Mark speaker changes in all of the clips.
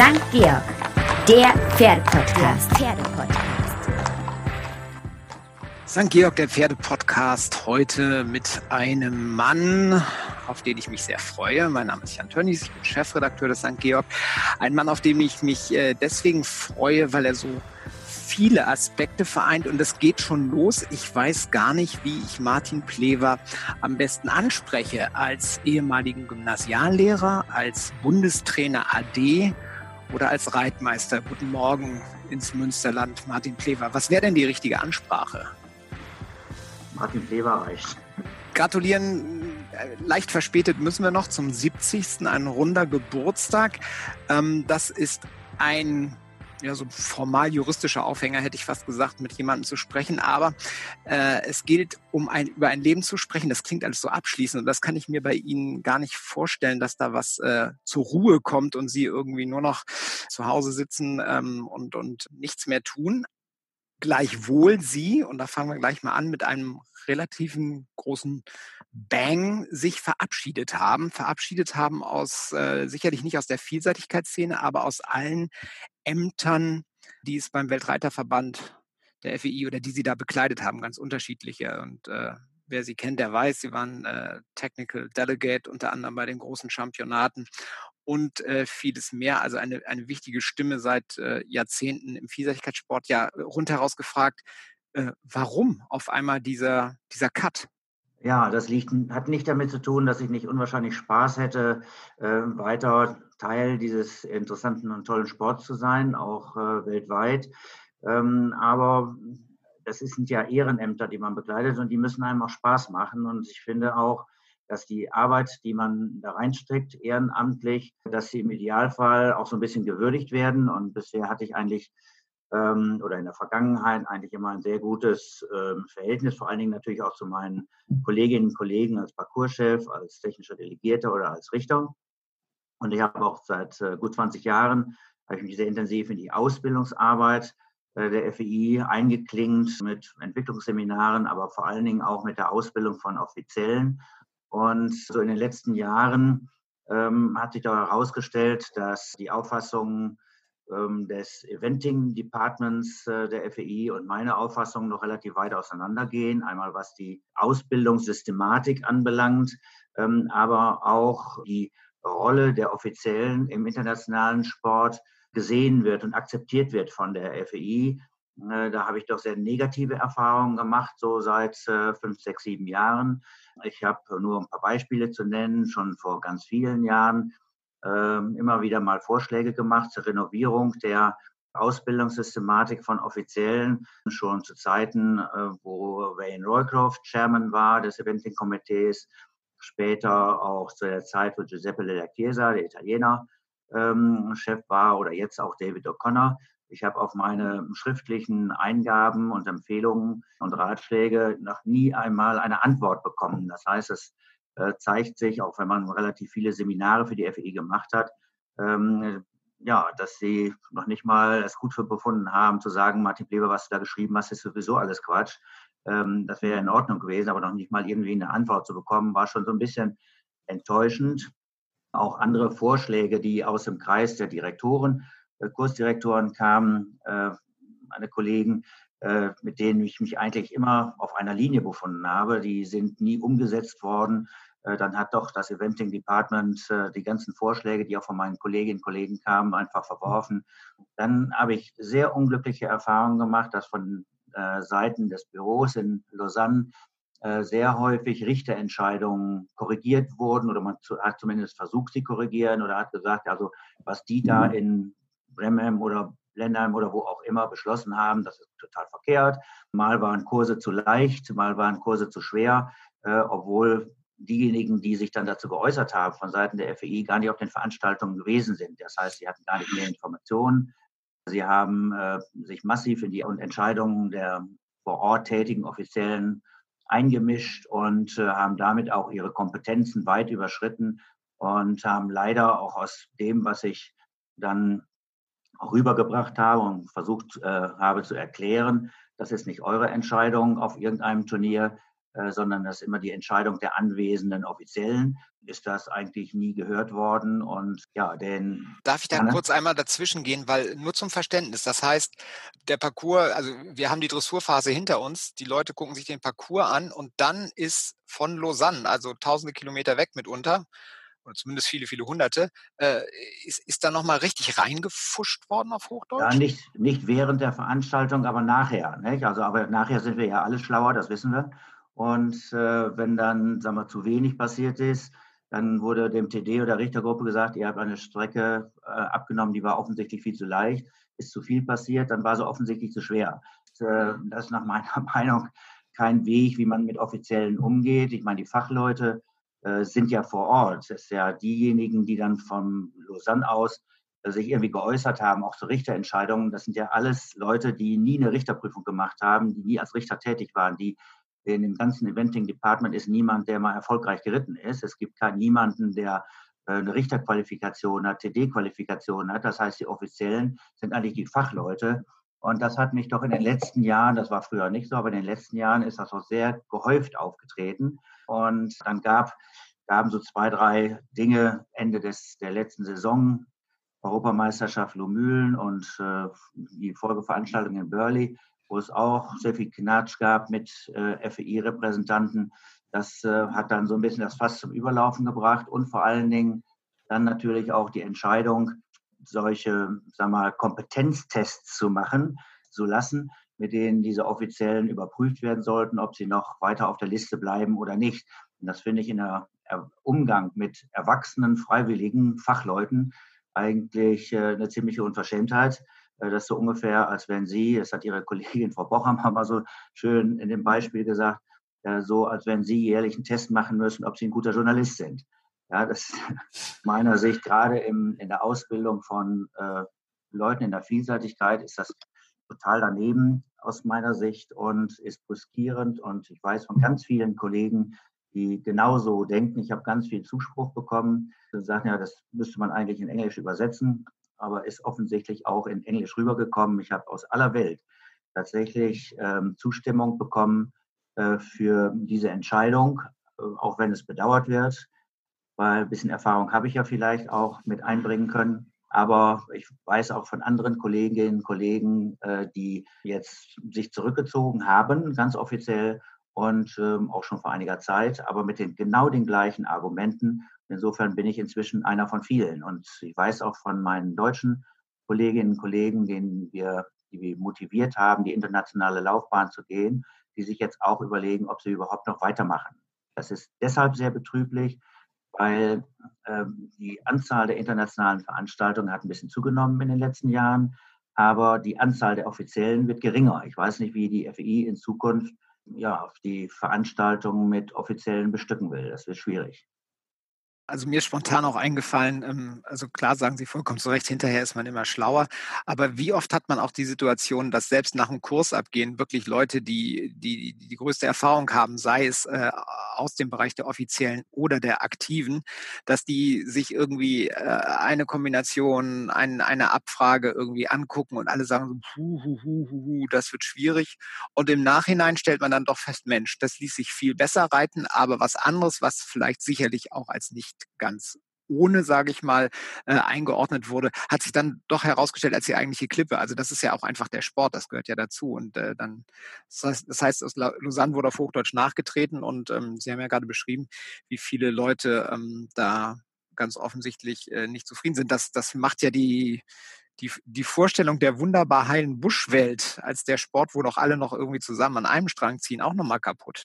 Speaker 1: St. Georg, der Pferdepodcast. Pferdepodcast.
Speaker 2: St. Georg, der Pferdepodcast, heute mit einem Mann, auf den ich mich sehr freue. Mein Name ist Jan Tönnies, ich bin Chefredakteur des St. Georg. Ein Mann, auf den ich mich äh, deswegen freue, weil er so viele Aspekte vereint und es geht schon los. Ich weiß gar nicht, wie ich Martin Plever am besten anspreche. Als ehemaligen Gymnasiallehrer, als Bundestrainer AD oder als Reitmeister. Guten Morgen ins Münsterland, Martin Plever. Was wäre denn die richtige Ansprache?
Speaker 3: Martin Plever reicht.
Speaker 2: Gratulieren, äh, leicht verspätet müssen wir noch zum 70. ein runder Geburtstag. Ähm, das ist ein ja, so formal juristischer Aufhänger, hätte ich fast gesagt, mit jemandem zu sprechen. Aber äh, es gilt, um ein, über ein Leben zu sprechen. Das klingt alles so abschließend und das kann ich mir bei Ihnen gar nicht vorstellen, dass da was äh, zur Ruhe kommt und Sie irgendwie nur noch zu Hause sitzen ähm, und, und nichts mehr tun. Gleichwohl Sie, und da fangen wir gleich mal an, mit einem relativen großen Bang sich verabschiedet haben. Verabschiedet haben aus, äh, sicherlich nicht aus der Vielseitigkeitsszene, aber aus allen Ämtern, die es beim Weltreiterverband der FEI oder die sie da bekleidet haben, ganz unterschiedliche. Und äh, wer sie kennt, der weiß, sie waren äh, Technical Delegate unter anderem bei den großen Championaten und äh, vieles mehr. Also eine, eine wichtige Stimme seit äh, Jahrzehnten im Vielseitigkeitssport. Ja, rundheraus gefragt, äh, warum auf einmal dieser, dieser Cut?
Speaker 3: Ja, das liegt, hat nicht damit zu tun, dass ich nicht unwahrscheinlich Spaß hätte, äh, weiter Teil dieses interessanten und tollen Sports zu sein, auch äh, weltweit. Ähm, aber das sind ja Ehrenämter, die man begleitet und die müssen einem auch Spaß machen. Und ich finde auch, dass die Arbeit, die man da reinsteckt, ehrenamtlich, dass sie im Idealfall auch so ein bisschen gewürdigt werden. Und bisher hatte ich eigentlich ähm, oder in der Vergangenheit eigentlich immer ein sehr gutes ähm, Verhältnis, vor allen Dingen natürlich auch zu meinen Kolleginnen und Kollegen als Parcourschef, als technischer Delegierter oder als Richter. Und ich habe auch seit äh, gut 20 Jahren, habe ich mich sehr intensiv in die Ausbildungsarbeit äh, der FEI eingeklingt mit Entwicklungsseminaren, aber vor allen Dingen auch mit der Ausbildung von Offiziellen. Und so in den letzten Jahren ähm, hat sich da herausgestellt, dass die Auffassungen ähm, des Eventing Departments äh, der FEI und meine Auffassung noch relativ weit auseinandergehen. Einmal was die Ausbildungssystematik anbelangt, ähm, aber auch die Rolle der Offiziellen im internationalen Sport gesehen wird und akzeptiert wird von der FEI. Äh, da habe ich doch sehr negative Erfahrungen gemacht, so seit äh, fünf, sechs, sieben Jahren. Ich habe nur ein paar Beispiele zu nennen, schon vor ganz vielen Jahren ähm, immer wieder mal Vorschläge gemacht zur Renovierung der Ausbildungssystematik von Offiziellen, schon zu Zeiten, äh, wo Wayne Roycroft Chairman war des Eventing-Komitees, später auch zu der Zeit, wo Giuseppe Della Chiesa, der Italiener, ähm, Chef war oder jetzt auch David O'Connor. Ich habe auf meine schriftlichen Eingaben und Empfehlungen und Ratschläge noch nie einmal eine Antwort bekommen. Das heißt, es äh, zeigt sich, auch wenn man relativ viele Seminare für die FEI gemacht hat, ähm, ja, dass sie noch nicht mal es gut für befunden haben, zu sagen, Martin Pleber, was du da geschrieben hast, ist sowieso alles Quatsch. Ähm, das wäre in Ordnung gewesen, aber noch nicht mal irgendwie eine Antwort zu bekommen, war schon so ein bisschen enttäuschend. Auch andere Vorschläge, die aus dem Kreis der Direktoren, Kursdirektoren kamen, äh, meine Kollegen, äh, mit denen ich mich eigentlich immer auf einer Linie befunden habe. Die sind nie umgesetzt worden. Äh, dann hat doch das Eventing Department äh, die ganzen Vorschläge, die auch von meinen Kolleginnen und Kollegen kamen, einfach verworfen. Dann habe ich sehr unglückliche Erfahrungen gemacht, dass von Seiten des Büros in Lausanne sehr häufig Richterentscheidungen korrigiert wurden oder man hat zumindest versucht, sie korrigieren oder hat gesagt, also was die da mhm. in Bremen oder Ländern oder wo auch immer beschlossen haben, das ist total verkehrt. Mal waren Kurse zu leicht, mal waren Kurse zu schwer, äh, obwohl diejenigen, die sich dann dazu geäußert haben von Seiten der FEI, gar nicht auf den Veranstaltungen gewesen sind. Das heißt, sie hatten gar nicht mehr Informationen. Sie haben äh, sich massiv in die Entscheidungen der vor Ort tätigen Offiziellen eingemischt und äh, haben damit auch ihre Kompetenzen weit überschritten und haben leider auch aus dem, was ich dann rübergebracht habe und versucht äh, habe zu erklären, das ist nicht eure Entscheidung auf irgendeinem Turnier. äh, sondern das ist immer die Entscheidung der anwesenden Offiziellen. Ist das eigentlich nie gehört worden? Und ja, den.
Speaker 2: Darf ich da kurz einmal dazwischen gehen, weil nur zum Verständnis. Das heißt, der Parcours, also wir haben die Dressurphase hinter uns, die Leute gucken sich den Parcours an und dann ist von Lausanne, also tausende Kilometer weg mitunter, oder zumindest viele, viele Hunderte, äh, ist, ist da nochmal richtig reingefuscht worden auf Hochdeutsch?
Speaker 3: Ja, nicht, nicht während der Veranstaltung, aber nachher. Nicht? Also, aber nachher sind wir ja alle schlauer, das wissen wir. Und äh, wenn dann, sagen wir, zu wenig passiert ist, dann wurde dem TD oder Richtergruppe gesagt, ihr habt eine Strecke äh, abgenommen, die war offensichtlich viel zu leicht, ist zu viel passiert, dann war sie offensichtlich zu schwer. Äh, das ist nach meiner Meinung kein Weg, wie man mit Offiziellen umgeht. Ich meine, die Fachleute sind ja vor Ort. Das ist ja diejenigen, die dann von Lausanne aus äh, sich irgendwie geäußert haben, auch zu Richterentscheidungen. Das sind ja alles Leute, die nie eine Richterprüfung gemacht haben, die nie als Richter tätig waren, die in dem ganzen Eventing Department ist niemand, der mal erfolgreich geritten ist. Es gibt keinen niemanden, der äh, eine Richterqualifikation hat, TD-Qualifikation hat. Das heißt, die Offiziellen sind eigentlich die Fachleute. Und das hat mich doch in den letzten Jahren, das war früher nicht so, aber in den letzten Jahren ist das auch sehr gehäuft aufgetreten. Und dann gab, gaben so zwei, drei Dinge Ende des, der letzten Saison, Europameisterschaft Lomühlen und äh, die Folgeveranstaltung in Burley, wo es auch sehr viel Knatsch gab mit äh, FEI-Repräsentanten. Das äh, hat dann so ein bisschen das Fass zum Überlaufen gebracht und vor allen Dingen dann natürlich auch die Entscheidung, solche sag mal, Kompetenztests zu machen, zu lassen, mit denen diese Offiziellen überprüft werden sollten, ob sie noch weiter auf der Liste bleiben oder nicht. Und das finde ich in der Umgang mit erwachsenen, freiwilligen Fachleuten eigentlich äh, eine ziemliche Unverschämtheit. Äh, das ist so ungefähr, als wenn Sie, das hat Ihre Kollegin Frau Bochhammer mal so schön in dem Beispiel gesagt, äh, so als wenn Sie jährlich einen Test machen müssen, ob Sie ein guter Journalist sind. Ja, das ist meiner Sicht gerade im, in der Ausbildung von äh, Leuten in der Vielseitigkeit ist das total daneben aus meiner Sicht und ist brüskierend. Und ich weiß von ganz vielen Kollegen, die genauso denken. Ich habe ganz viel Zuspruch bekommen. Sie sagen ja, das müsste man eigentlich in Englisch übersetzen, aber ist offensichtlich auch in Englisch rübergekommen. Ich habe aus aller Welt tatsächlich ähm, Zustimmung bekommen äh, für diese Entscheidung, äh, auch wenn es bedauert wird weil ein bisschen Erfahrung habe ich ja vielleicht auch mit einbringen können. Aber ich weiß auch von anderen Kolleginnen und Kollegen, äh, die jetzt sich zurückgezogen haben, ganz offiziell und ähm, auch schon vor einiger Zeit, aber mit den genau den gleichen Argumenten. Insofern bin ich inzwischen einer von vielen. Und ich weiß auch von meinen deutschen Kolleginnen und Kollegen, denen wir, die wir motiviert haben, die internationale Laufbahn zu gehen, die sich jetzt auch überlegen, ob sie überhaupt noch weitermachen. Das ist deshalb sehr betrüblich, weil ähm, die Anzahl der internationalen Veranstaltungen hat ein bisschen zugenommen in den letzten Jahren, aber die Anzahl der Offiziellen wird geringer. Ich weiß nicht, wie die FEI in Zukunft ja, auf die Veranstaltungen mit Offiziellen bestücken will. Das wird schwierig
Speaker 2: also mir spontan auch eingefallen, ähm, also klar sagen Sie vollkommen zu Recht, hinterher ist man immer schlauer, aber wie oft hat man auch die Situation, dass selbst nach dem Kursabgehen wirklich Leute, die die, die größte Erfahrung haben, sei es äh, aus dem Bereich der Offiziellen oder der Aktiven, dass die sich irgendwie äh, eine Kombination, ein, eine Abfrage irgendwie angucken und alle sagen so, hu, hu, hu, hu, hu, das wird schwierig. Und im Nachhinein stellt man dann doch fest, Mensch, das ließ sich viel besser reiten, aber was anderes, was vielleicht sicherlich auch als nicht ganz ohne, sage ich mal, äh, eingeordnet wurde, hat sich dann doch herausgestellt als die eigentliche Klippe. Also das ist ja auch einfach der Sport, das gehört ja dazu. Und äh, dann, das heißt, das heißt, aus Lausanne wurde auf Hochdeutsch nachgetreten und ähm, Sie haben ja gerade beschrieben, wie viele Leute ähm, da ganz offensichtlich äh, nicht zufrieden sind. Das, das macht ja die, die, die Vorstellung der wunderbar heilen Buschwelt als der Sport, wo doch alle noch irgendwie zusammen an einem Strang ziehen, auch nochmal kaputt.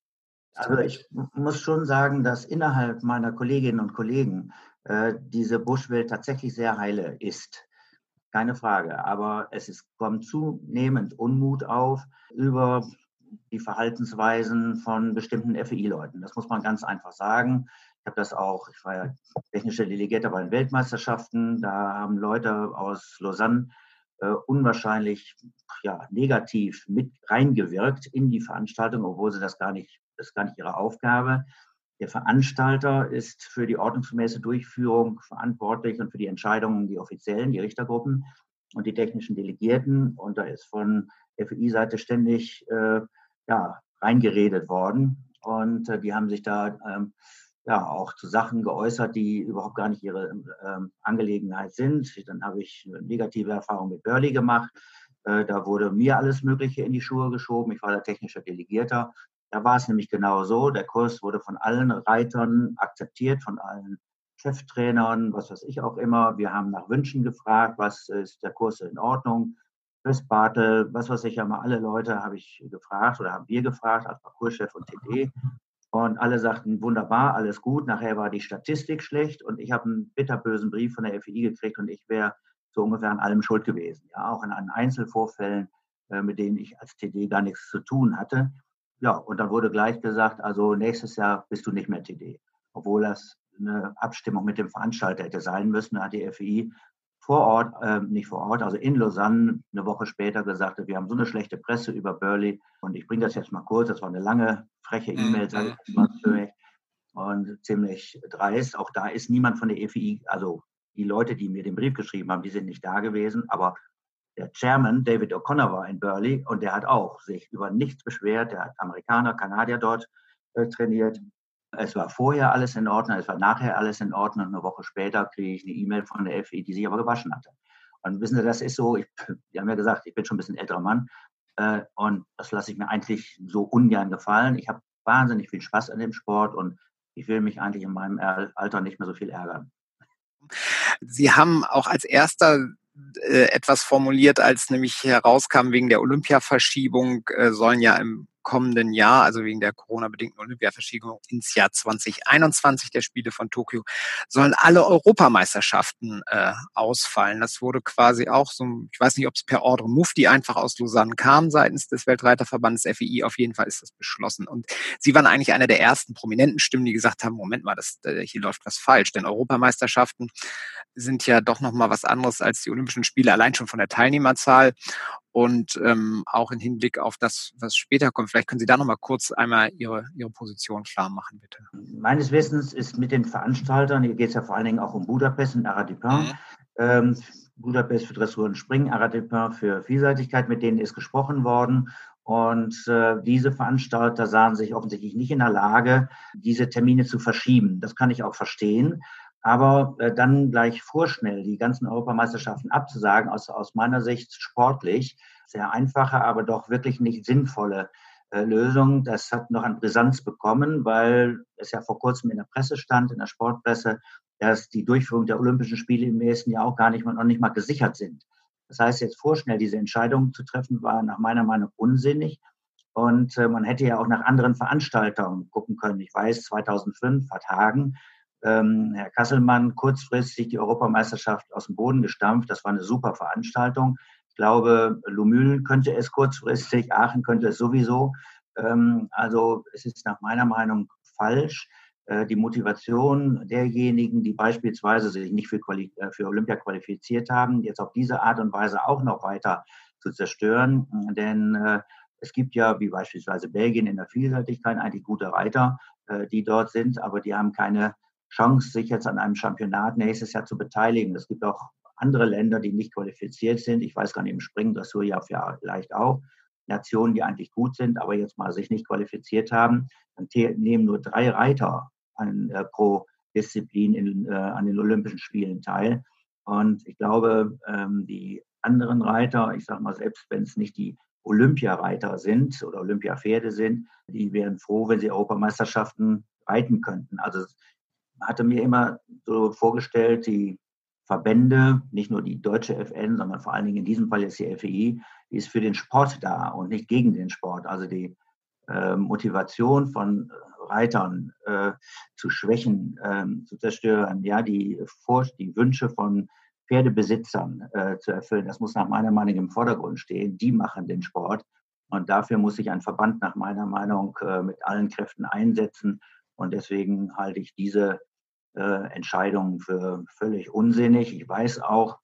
Speaker 3: Also ich muss schon sagen, dass innerhalb meiner Kolleginnen und Kollegen äh, diese Buschwelt tatsächlich sehr heile ist. Keine Frage. Aber es ist, kommt zunehmend Unmut auf über die Verhaltensweisen von bestimmten FEI-Leuten. Das muss man ganz einfach sagen. Ich habe das auch, ich war ja technischer Delegierter bei den Weltmeisterschaften. Da haben Leute aus Lausanne äh, unwahrscheinlich ja, negativ mit reingewirkt in die Veranstaltung, obwohl sie das gar nicht das ist gar nicht ihre Aufgabe. Der Veranstalter ist für die ordnungsgemäße Durchführung verantwortlich und für die Entscheidungen die Offiziellen, die Richtergruppen und die technischen Delegierten. Und da ist von FI-Seite ständig äh, ja, reingeredet worden. und äh, die haben sich da ähm, ja auch zu Sachen geäußert, die überhaupt gar nicht ihre ähm, Angelegenheit sind. Dann habe ich eine negative Erfahrung mit Burley gemacht. Äh, da wurde mir alles Mögliche in die Schuhe geschoben. Ich war der technische Delegierter. Da war es nämlich genau so. Der Kurs wurde von allen Reitern akzeptiert, von allen Cheftrainern, was weiß ich auch immer. Wir haben nach Wünschen gefragt, was ist der Kurs in Ordnung. Chris Bartel, was weiß ich, haben alle Leute habe ich gefragt oder haben wir gefragt als Parcourschef und TD. Und alle sagten, wunderbar, alles gut. Nachher war die Statistik schlecht und ich habe einen bitterbösen Brief von der FEI gekriegt und ich wäre so ungefähr an allem schuld gewesen. Ja, auch in Einzelvorfällen, äh, mit denen ich als TD gar nichts zu tun hatte. Ja, und dann wurde gleich gesagt, also nächstes Jahr bist du nicht mehr TD. Obwohl das eine Abstimmung mit dem Veranstalter hätte sein müssen, hat die FEI vor Ort, äh, nicht vor Ort, also in Lausanne eine Woche später gesagt, wir haben so eine schlechte Presse über Burley und ich bringe das jetzt mal kurz, das war eine lange, freche mhm. E-Mail, sage ich mal und ziemlich dreist. Auch da ist niemand von der EFI, also die Leute, die mir den Brief geschrieben haben, die sind nicht da gewesen, aber der Chairman, David O'Connor, war in Burley und der hat auch sich über nichts beschwert. Der hat Amerikaner, Kanadier dort äh, trainiert es war vorher alles in Ordnung, es war nachher alles in Ordnung. Eine Woche später kriege ich eine E-Mail von der FI, die sich aber gewaschen hatte. Und wissen Sie, das ist so, ich, die haben ja gesagt, ich bin schon ein bisschen älterer Mann äh, und das lasse ich mir eigentlich so ungern gefallen. Ich habe wahnsinnig viel Spaß an dem Sport und ich will mich eigentlich in meinem Alter nicht mehr so viel ärgern.
Speaker 2: Sie haben auch als erster äh, etwas formuliert, als nämlich herauskam wegen der Olympiaverschiebung, äh, sollen ja im kommenden Jahr, also wegen der Corona-bedingten Olympiaverschiebung ins Jahr 2021 der Spiele von Tokio, sollen alle Europameisterschaften äh, ausfallen. Das wurde quasi auch so, ich weiß nicht, ob es per Ordre Mufti einfach aus Lausanne kam seitens des Weltreiterverbandes FEI. Auf jeden Fall ist das beschlossen. Und Sie waren eigentlich einer der ersten prominenten Stimmen, die gesagt haben, Moment mal, das, äh, hier läuft was falsch. Denn Europameisterschaften sind ja doch nochmal was anderes als die Olympischen Spiele, allein schon von der Teilnehmerzahl und ähm, auch im Hinblick auf das, was später kommt. Vielleicht können Sie da noch mal kurz einmal Ihre, Ihre Position klar machen, bitte.
Speaker 3: Meines Wissens ist mit den Veranstaltern, hier geht es ja vor allen Dingen auch um Budapest und Aradipin, mhm. ähm, Budapest für Dressur und Springen, Aradipin für Vielseitigkeit, mit denen ist gesprochen worden. Und äh, diese Veranstalter sahen sich offensichtlich nicht in der Lage, diese Termine zu verschieben. Das kann ich auch verstehen. Aber äh, dann gleich vorschnell die ganzen Europameisterschaften abzusagen, aus, aus meiner Sicht sportlich, sehr einfache, aber doch wirklich nicht sinnvolle äh, Lösung. Das hat noch an Brisanz bekommen, weil es ja vor kurzem in der Presse stand, in der Sportpresse, dass die Durchführung der Olympischen Spiele im nächsten Jahr auch gar nicht mal, noch nicht mal gesichert sind. Das heißt, jetzt vorschnell diese Entscheidung zu treffen, war nach meiner Meinung unsinnig. Und äh, man hätte ja auch nach anderen Veranstaltern gucken können. Ich weiß, 2005 hat Hagen ähm, Herr Kasselmann kurzfristig die Europameisterschaft aus dem Boden gestampft. Das war eine super Veranstaltung. Ich glaube, Lumülen könnte es kurzfristig, Aachen könnte es sowieso. Ähm, also es ist nach meiner Meinung falsch, äh, die Motivation derjenigen, die beispielsweise sich nicht für, Quali äh, für Olympia qualifiziert haben, jetzt auf diese Art und Weise auch noch weiter zu zerstören. Denn äh, es gibt ja, wie beispielsweise Belgien in der Vielseitigkeit, eigentlich gute Reiter, äh, die dort sind, aber die haben keine Chance, sich jetzt an einem Championat nächstes Jahr zu beteiligen. Es gibt auch andere Länder, die nicht qualifiziert sind. Ich weiß gar nicht, im Springen, Dressur ja vielleicht auch. Nationen, die eigentlich gut sind, aber jetzt mal sich nicht qualifiziert haben. Dann nehmen nur drei Reiter an, äh, pro Disziplin in, äh, an den Olympischen Spielen teil. Und ich glaube, ähm, die anderen Reiter, ich sage mal, selbst wenn es nicht die Olympiareiter sind oder Olympiapferde sind, die wären froh, wenn sie Europameisterschaften reiten könnten. Also hatte mir immer so vorgestellt, die Verbände, nicht nur die deutsche FN, sondern vor allen Dingen in diesem Fall jetzt die FEI, ist für den Sport da und nicht gegen den Sport. Also die äh, Motivation von Reitern äh, zu schwächen, äh, zu zerstören, ja, die, die Wünsche von Pferdebesitzern äh, zu erfüllen, das muss nach meiner Meinung im Vordergrund stehen. Die machen den Sport. Und dafür muss sich ein Verband nach meiner Meinung äh, mit allen Kräften einsetzen und deswegen halte ich diese äh, Entscheidung für völlig unsinnig. Ich weiß auch,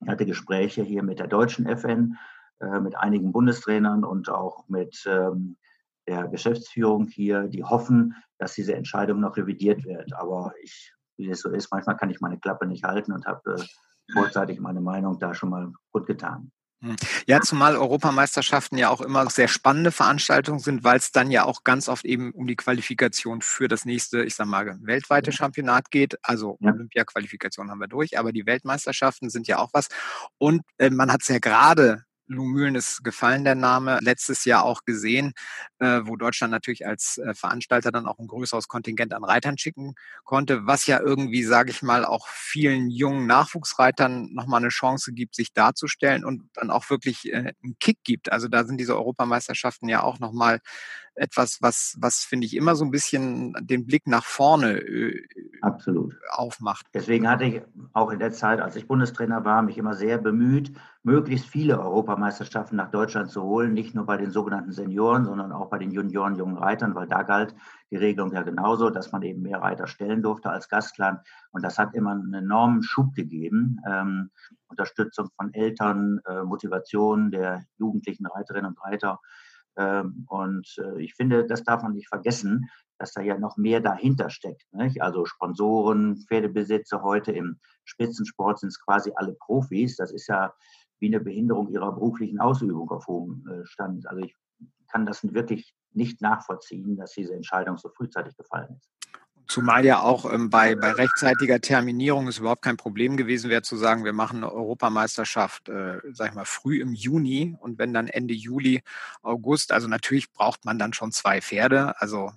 Speaker 3: ich hatte Gespräche hier mit der deutschen FN, äh, mit einigen Bundestrainern und auch mit ähm, der Geschäftsführung hier, die hoffen, dass diese Entscheidung noch revidiert wird. Aber ich, wie es so ist, manchmal kann ich meine Klappe nicht halten und habe äh, vorzeitig meine Meinung da schon mal gut getan.
Speaker 2: Ja, zumal Europameisterschaften ja auch immer sehr spannende Veranstaltungen sind, weil es dann ja auch ganz oft eben um die Qualifikation für das nächste, ich sag mal, weltweite Championat geht. Also ja. Olympia-Qualifikation haben wir durch, aber die Weltmeisterschaften sind ja auch was. Und äh, man hat es ja gerade Lumülen ist gefallen, der Name. Letztes Jahr auch gesehen, äh, wo Deutschland natürlich als äh, Veranstalter dann auch ein größeres Kontingent an Reitern schicken konnte, was ja irgendwie, sage ich mal, auch vielen jungen Nachwuchsreitern nochmal eine Chance gibt, sich darzustellen und dann auch wirklich äh, einen Kick gibt. Also da sind diese Europameisterschaften ja auch nochmal etwas, was, was finde ich immer so ein bisschen den Blick nach vorne äh,
Speaker 3: Absolut.
Speaker 2: aufmacht.
Speaker 3: Deswegen hatte ich auch in der Zeit, als ich Bundestrainer war, mich immer sehr bemüht, möglichst viele Europameisterschaften nach Deutschland zu holen, nicht nur bei den sogenannten Senioren, sondern auch bei den Junioren, jungen Reitern, weil da galt die Regelung ja genauso, dass man eben mehr Reiter stellen durfte als Gastland. Und das hat immer einen enormen Schub gegeben. Ähm, Unterstützung von Eltern, äh, Motivation der jugendlichen Reiterinnen und Reiter und äh, ich finde, das darf man nicht vergessen, dass da ja noch mehr dahinter steckt. Also Sponsoren, Pferdebesitzer heute im Spitzensport sind es quasi alle Profis. Das ist ja wie eine Behinderung ihrer beruflichen Ausübung auf hohem äh, Stand. Also ich kann das wirklich nicht nachvollziehen, dass diese Entscheidung so frühzeitig gefallen ist.
Speaker 2: Zumal ja auch ähm, bei, bei rechtzeitiger Terminierung es überhaupt kein Problem gewesen wäre, zu sagen, wir machen eine Europameisterschaft, äh, sag ich mal, früh im Juni und wenn dann Ende Juli, August, also natürlich braucht man dann schon zwei Pferde. Also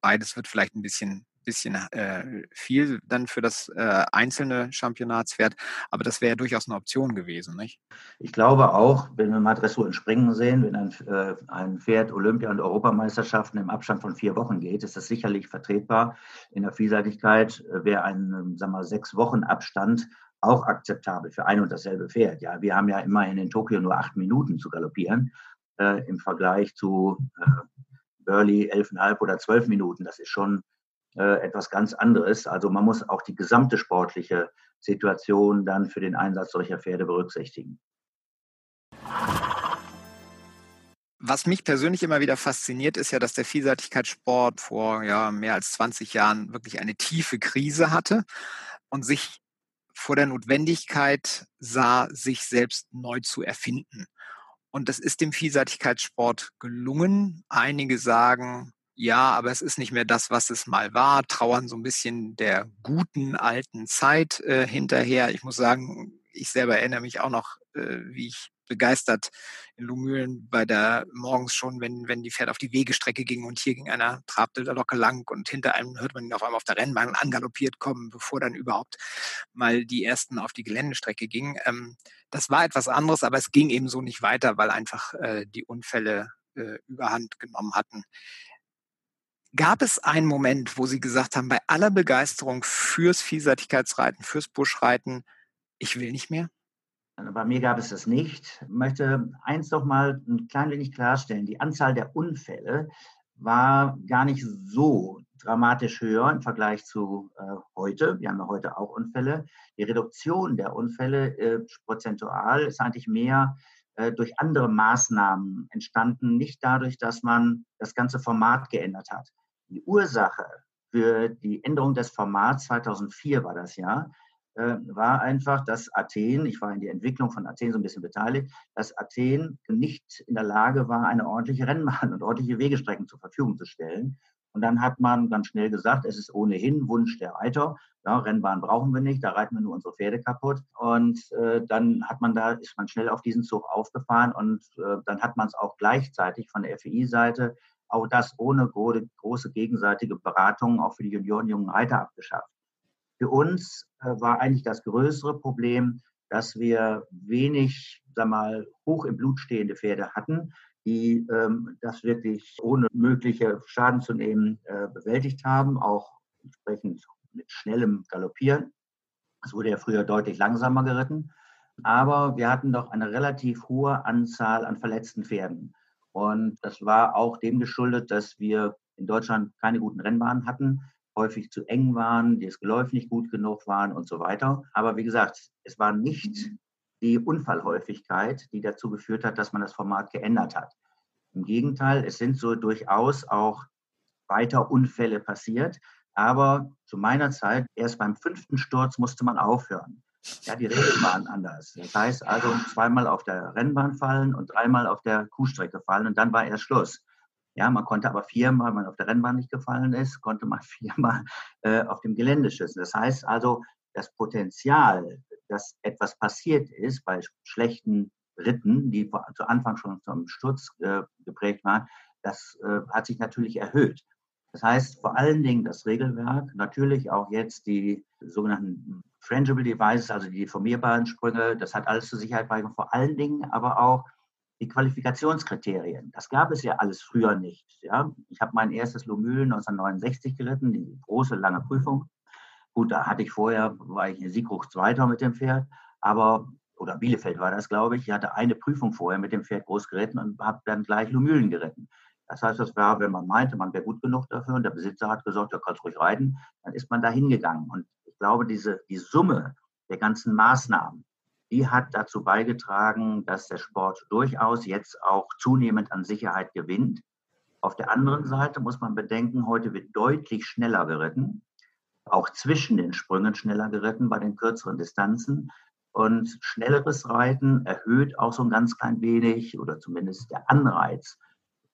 Speaker 2: beides wird vielleicht ein bisschen bisschen äh, viel dann für das äh, einzelne Championatspferd, aber das wäre ja durchaus eine Option gewesen, nicht?
Speaker 3: Ich glaube auch, wenn wir mal Dressur und Springen sehen, wenn ein, äh, ein Pferd Olympia- und Europameisterschaften im Abstand von vier Wochen geht, ist das sicherlich vertretbar. In der Vielseitigkeit äh, wäre ein, ähm, sagen wir, sechs Wochen Abstand auch akzeptabel für ein und dasselbe Pferd. Ja, wir haben ja immerhin in Tokio nur acht Minuten zu galoppieren äh, im Vergleich zu äh, Burley elfeinhalb oder zwölf Minuten. Das ist schon etwas ganz anderes. Also man muss auch die gesamte sportliche Situation dann für den Einsatz solcher Pferde berücksichtigen.
Speaker 2: Was mich persönlich immer wieder fasziniert, ist ja, dass der Vielseitigkeitssport vor ja, mehr als 20 Jahren wirklich eine tiefe Krise hatte und sich vor der Notwendigkeit sah, sich selbst neu zu erfinden. Und das ist dem Vielseitigkeitssport gelungen. Einige sagen, ja, aber es ist nicht mehr das, was es mal war, trauern so ein bisschen der guten alten Zeit äh, hinterher. Ich muss sagen, ich selber erinnere mich auch noch, äh, wie ich begeistert in Lumülen bei der morgens schon, wenn, wenn die Pferde auf die Wegestrecke gingen und hier ging einer, trabte der Locke lang und hinter einem hört man ihn auf einmal auf der Rennbahn angaloppiert kommen, bevor dann überhaupt mal die ersten auf die Geländestrecke gingen. Ähm, das war etwas anderes, aber es ging eben so nicht weiter, weil einfach äh, die Unfälle äh, überhand genommen hatten. Gab es einen Moment, wo Sie gesagt haben, bei aller Begeisterung fürs Vielseitigkeitsreiten, fürs Buschreiten, ich will nicht mehr?
Speaker 3: Also bei mir gab es das nicht. Ich möchte eins doch mal ein klein wenig klarstellen. Die Anzahl der Unfälle war gar nicht so dramatisch höher im Vergleich zu äh, heute. Wir haben ja heute auch Unfälle. Die Reduktion der Unfälle äh, prozentual ist eigentlich mehr äh, durch andere Maßnahmen entstanden, nicht dadurch, dass man das ganze Format geändert hat. Die Ursache für die Änderung des Formats 2004 war das ja, äh, war einfach, dass Athen, ich war in die Entwicklung von Athen so ein bisschen beteiligt, dass Athen nicht in der Lage war, eine ordentliche Rennbahn und ordentliche Wegestrecken zur Verfügung zu stellen. Und dann hat man ganz schnell gesagt, es ist ohnehin Wunsch der Reiter. Ja, Rennbahn brauchen wir nicht, da reiten wir nur unsere Pferde kaputt. Und äh, dann hat man da, ist man schnell auf diesen Zug aufgefahren und äh, dann hat man es auch gleichzeitig von der FEI-Seite auch das ohne große gegenseitige Beratung auch für die Junioren, jungen Reiter abgeschafft. Für uns äh, war eigentlich das größere Problem, dass wir wenig, sag mal, hoch im Blut stehende Pferde hatten, die ähm, das wirklich ohne mögliche Schaden zu nehmen äh, bewältigt haben, auch entsprechend mit schnellem Galoppieren. Es wurde ja früher deutlich langsamer geritten. Aber wir hatten doch eine relativ hohe Anzahl an verletzten Pferden. Und das war auch dem geschuldet, dass wir in Deutschland keine guten Rennbahnen hatten, häufig zu eng waren, das Geläuf nicht gut genug waren und so weiter. Aber wie gesagt, es war nicht die Unfallhäufigkeit, die dazu geführt hat, dass man das Format geändert hat. Im Gegenteil, es sind so durchaus auch weiter Unfälle passiert. Aber zu meiner Zeit, erst beim fünften Sturz musste man aufhören. Ja, die Regeln waren anders. Das heißt also zweimal auf der Rennbahn fallen und dreimal auf der Kuhstrecke fallen und dann war erst Schluss. Ja, man konnte aber viermal, wenn man auf der Rennbahn nicht gefallen ist, konnte man viermal äh, auf dem Gelände schießen. Das heißt also, das Potenzial, dass etwas passiert ist bei schlechten Ritten, die zu Anfang schon zum Sturz äh, geprägt waren, das äh, hat sich natürlich erhöht. Das heißt vor allen Dingen das Regelwerk, natürlich auch jetzt die sogenannten Frangible Devices, also die deformierbaren Sprünge, das hat alles zur Sicherheit beigetragen, vor allen Dingen aber auch die Qualifikationskriterien. Das gab es ja alles früher nicht. Ja? Ich habe mein erstes Lomühl 1969 geritten, die große, lange Prüfung. Gut, da hatte ich vorher, war ich in Siegruch Zweiter mit dem Pferd, aber, oder Bielefeld war das, glaube ich. Ich hatte eine Prüfung vorher mit dem Pferd groß geritten und habe dann gleich Lomühlen geritten. Das heißt, das war, wenn man meinte, man wäre gut genug dafür und der Besitzer hat gesagt, ja, kannst ruhig reiten, dann ist man da hingegangen. Und ich glaube, diese, die Summe der ganzen Maßnahmen, die hat dazu beigetragen, dass der Sport durchaus jetzt auch zunehmend an Sicherheit gewinnt. Auf der anderen Seite muss man bedenken, heute wird deutlich schneller geritten, auch zwischen den Sprüngen schneller geritten bei den kürzeren Distanzen. Und schnelleres Reiten erhöht auch so ein ganz klein wenig oder zumindest der Anreiz,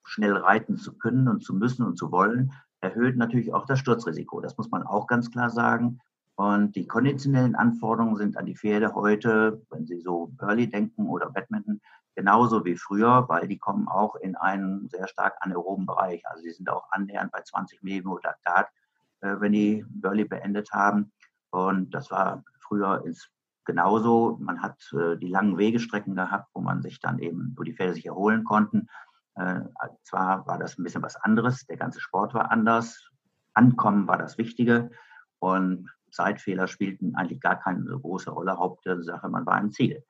Speaker 3: schnell reiten zu können und zu müssen und zu wollen, erhöht natürlich auch das Sturzrisiko. Das muss man auch ganz klar sagen. Und die konditionellen Anforderungen sind an die Pferde heute, wenn Sie so Burley denken oder Badminton, genauso wie früher, weil die kommen auch in einen sehr stark anaeroben Bereich. Also sie sind auch annähernd bei 20 Millionen Laktat, äh, wenn die Burley beendet haben. Und das war früher ins genauso. Man hat äh, die langen Wegestrecken gehabt, wo man sich dann eben, wo die Pferde sich erholen konnten. Äh, zwar war das ein bisschen was anderes, der ganze Sport war anders, Ankommen war das Wichtige und Zeitfehler spielten eigentlich gar keine so große Rolle. Hauptsache, man war im Ziel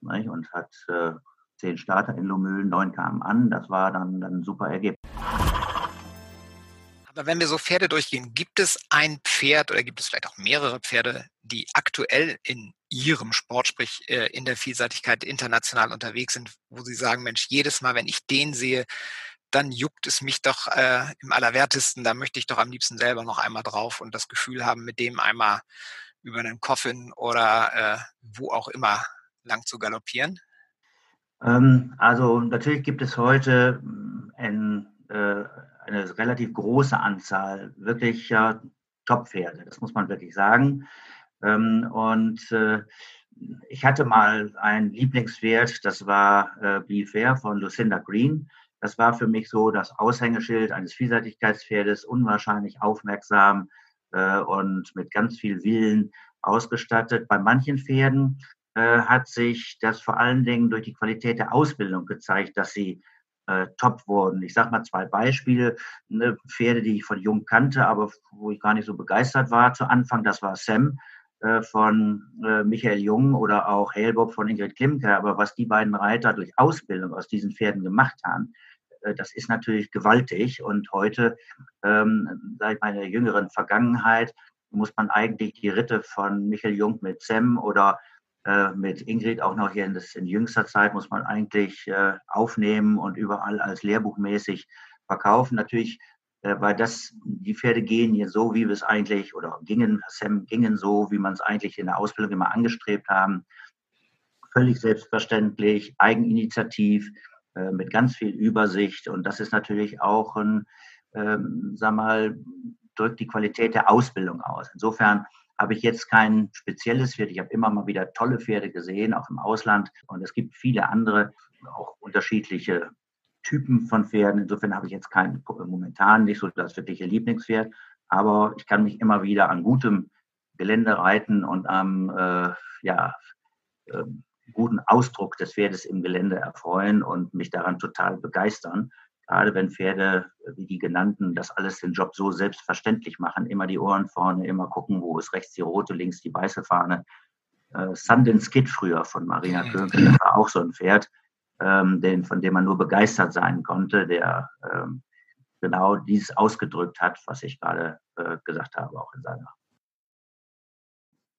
Speaker 3: nicht? und hat äh, zehn Starter in Lomühlen, neun kamen an. Das war dann ein super Ergebnis.
Speaker 2: Wenn wir so Pferde durchgehen, gibt es ein Pferd oder gibt es vielleicht auch mehrere Pferde, die aktuell in ihrem Sport, sprich äh, in der Vielseitigkeit international unterwegs sind, wo sie sagen, Mensch, jedes Mal, wenn ich den sehe, dann juckt es mich doch äh, im Allerwertesten, da möchte ich doch am liebsten selber noch einmal drauf und das Gefühl haben, mit dem einmal über einen Coffin oder äh, wo auch immer lang zu galoppieren?
Speaker 3: Ähm, also natürlich gibt es heute ein, äh, eine relativ große Anzahl wirklicher Top-Pferde, das muss man wirklich sagen. Ähm, und äh, ich hatte mal ein Lieblingspferd, das war äh, Be Fair von Lucinda Green. Das war für mich so das Aushängeschild eines Vielseitigkeitspferdes, unwahrscheinlich aufmerksam äh, und mit ganz viel Willen ausgestattet. Bei manchen Pferden äh, hat sich das vor allen Dingen durch die Qualität der Ausbildung gezeigt, dass sie äh, top wurden. Ich sage mal zwei Beispiele. Ne, Pferde, die ich von jung kannte, aber wo ich gar nicht so begeistert war zu Anfang, das war Sam äh, von äh, Michael Jung oder auch Helbob von Ingrid Klimke. Aber was die beiden Reiter durch Ausbildung aus diesen Pferden gemacht haben, äh, das ist natürlich gewaltig. Und heute, ähm, seit meiner jüngeren Vergangenheit, muss man eigentlich die Ritte von Michael Jung mit Sam oder äh, mit Ingrid auch noch hier in, das, in jüngster Zeit muss man eigentlich äh, aufnehmen und überall als lehrbuchmäßig verkaufen. Natürlich, äh, weil das, die Pferde gehen hier so, wie wir es eigentlich, oder gingen, Sam gingen so, wie man es eigentlich in der Ausbildung immer angestrebt haben. Völlig selbstverständlich, eigeninitiativ, äh, mit ganz viel Übersicht. Und das ist natürlich auch ein, ähm, sag mal, drückt die Qualität der Ausbildung aus. Insofern habe ich jetzt kein spezielles Pferd. Ich habe immer mal wieder tolle Pferde gesehen, auch im Ausland. Und es gibt viele andere, auch unterschiedliche Typen von Pferden. Insofern habe ich jetzt kein, momentan nicht so das wirkliche Lieblingspferd. Aber ich kann mich immer wieder an gutem Gelände reiten und am, äh, ja, äh, guten Ausdruck des Pferdes im Gelände erfreuen und mich daran total begeistern gerade wenn Pferde wie die genannten das alles den Job so selbstverständlich machen, immer die Ohren vorne, immer gucken, wo ist rechts die rote, links die weiße Fahne. Äh, Sundance Kid früher von Marina. Könke, das war auch so ein Pferd, ähm, den, von dem man nur begeistert sein konnte, der ähm, genau dieses ausgedrückt hat, was ich gerade äh, gesagt habe, auch in seiner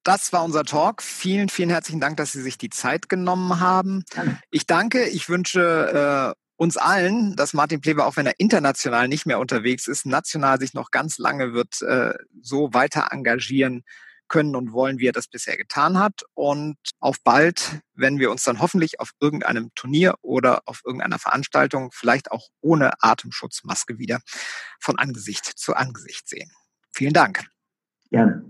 Speaker 2: das war unser Talk. Vielen, vielen herzlichen Dank, dass Sie sich die Zeit genommen haben. Ich danke. Ich wünsche äh, uns allen, dass Martin Pleber, auch wenn er international nicht mehr unterwegs ist, national sich noch ganz lange wird äh, so weiter engagieren können und wollen, wie er das bisher getan hat. Und auf bald, wenn wir uns dann hoffentlich auf irgendeinem Turnier oder auf irgendeiner Veranstaltung, vielleicht auch ohne Atemschutzmaske wieder, von Angesicht zu Angesicht sehen. Vielen Dank.
Speaker 3: Gerne.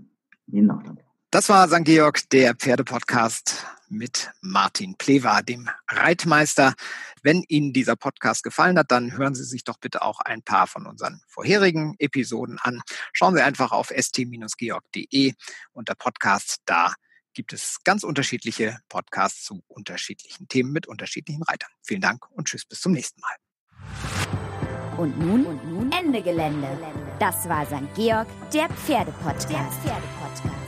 Speaker 3: Auch danke.
Speaker 2: Das war St. Georg, der Pferdepodcast mit Martin Plewa, dem Reitmeister. Wenn Ihnen dieser Podcast gefallen hat, dann hören Sie sich doch bitte auch ein paar von unseren vorherigen Episoden an. Schauen Sie einfach auf st-georg.de unter Podcast. Da gibt es ganz unterschiedliche Podcasts zu unterschiedlichen Themen mit unterschiedlichen Reitern. Vielen Dank und tschüss bis zum nächsten Mal.
Speaker 1: Und nun, und nun Ende Gelände. Das war St. Georg, der Pferdepodcast. Der Pferdepodcast.